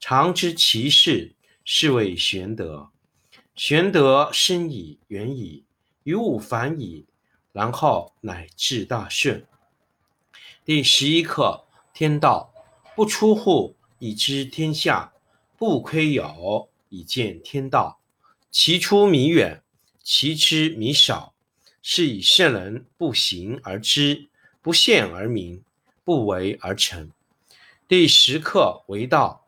常知其事，是谓玄德。玄德深矣，远矣，于物反矣，然后乃至大顺。第十一课天道，不出户，以知天下；不窥有，以见天道。其出弥远，其知弥少。是以圣人不行而知，不见而明，不为而成。第十课为道。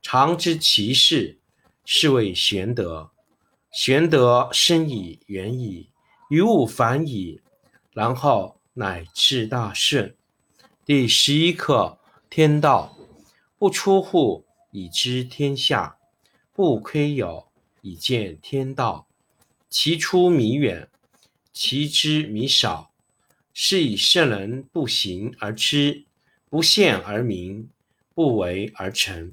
常知其事，是谓玄德。玄德深矣，远矣，于物反矣，然后乃至大顺。第十一课天道，不出户，以知天下；不窥有，以见天道。其出弥远，其知弥少。是以圣人不行而知，不见而明，不为而成。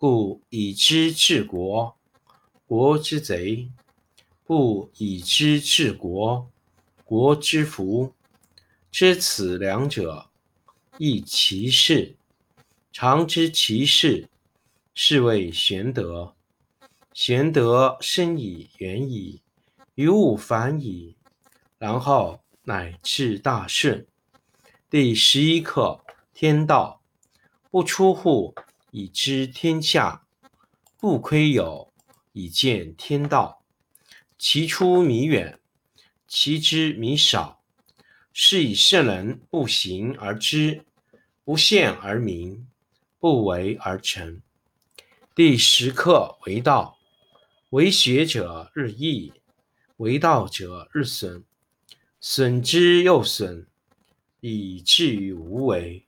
故以知治国，国之贼；不以知治国，国之福。知此两者，亦其事。常知其事，是谓玄德。玄德深矣，远矣，于物反矣，然后乃至大顺。第十一课天道，不出户。以知天下，不窥有，以见天道。其出弥远，其知弥少。是以圣人不行而知，不见而明，不为而成。第十课为道，为学者日益，为道者日损，损之又损，以至于无为。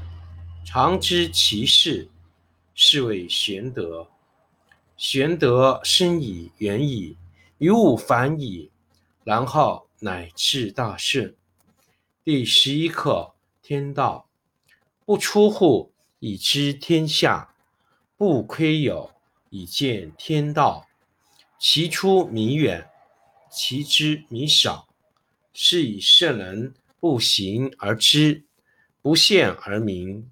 常知其事，是谓玄德。玄德深以，远矣，于物反矣，然后乃至大顺。第十一课：天道不出户，以知天下；不窥有，以见天道。其出弥远，其知弥少。是以圣人不行而知，不见而明，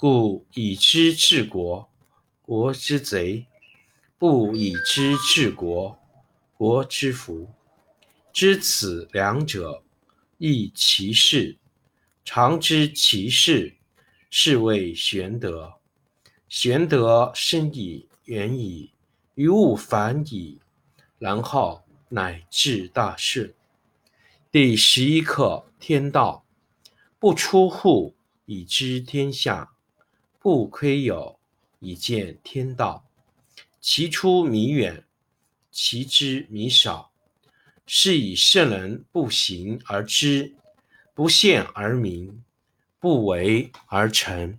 故以知治国，国之贼。不以知治国，国之福。知此两者，亦其事。常知其事，是谓玄德。玄德深矣，远矣，于物反矣，然后乃至大顺。第十一课：天道不出户，以知天下；不窥有，以见天道。其出弥远，其知弥少。是以圣人不行而知，不见而明，不为而成。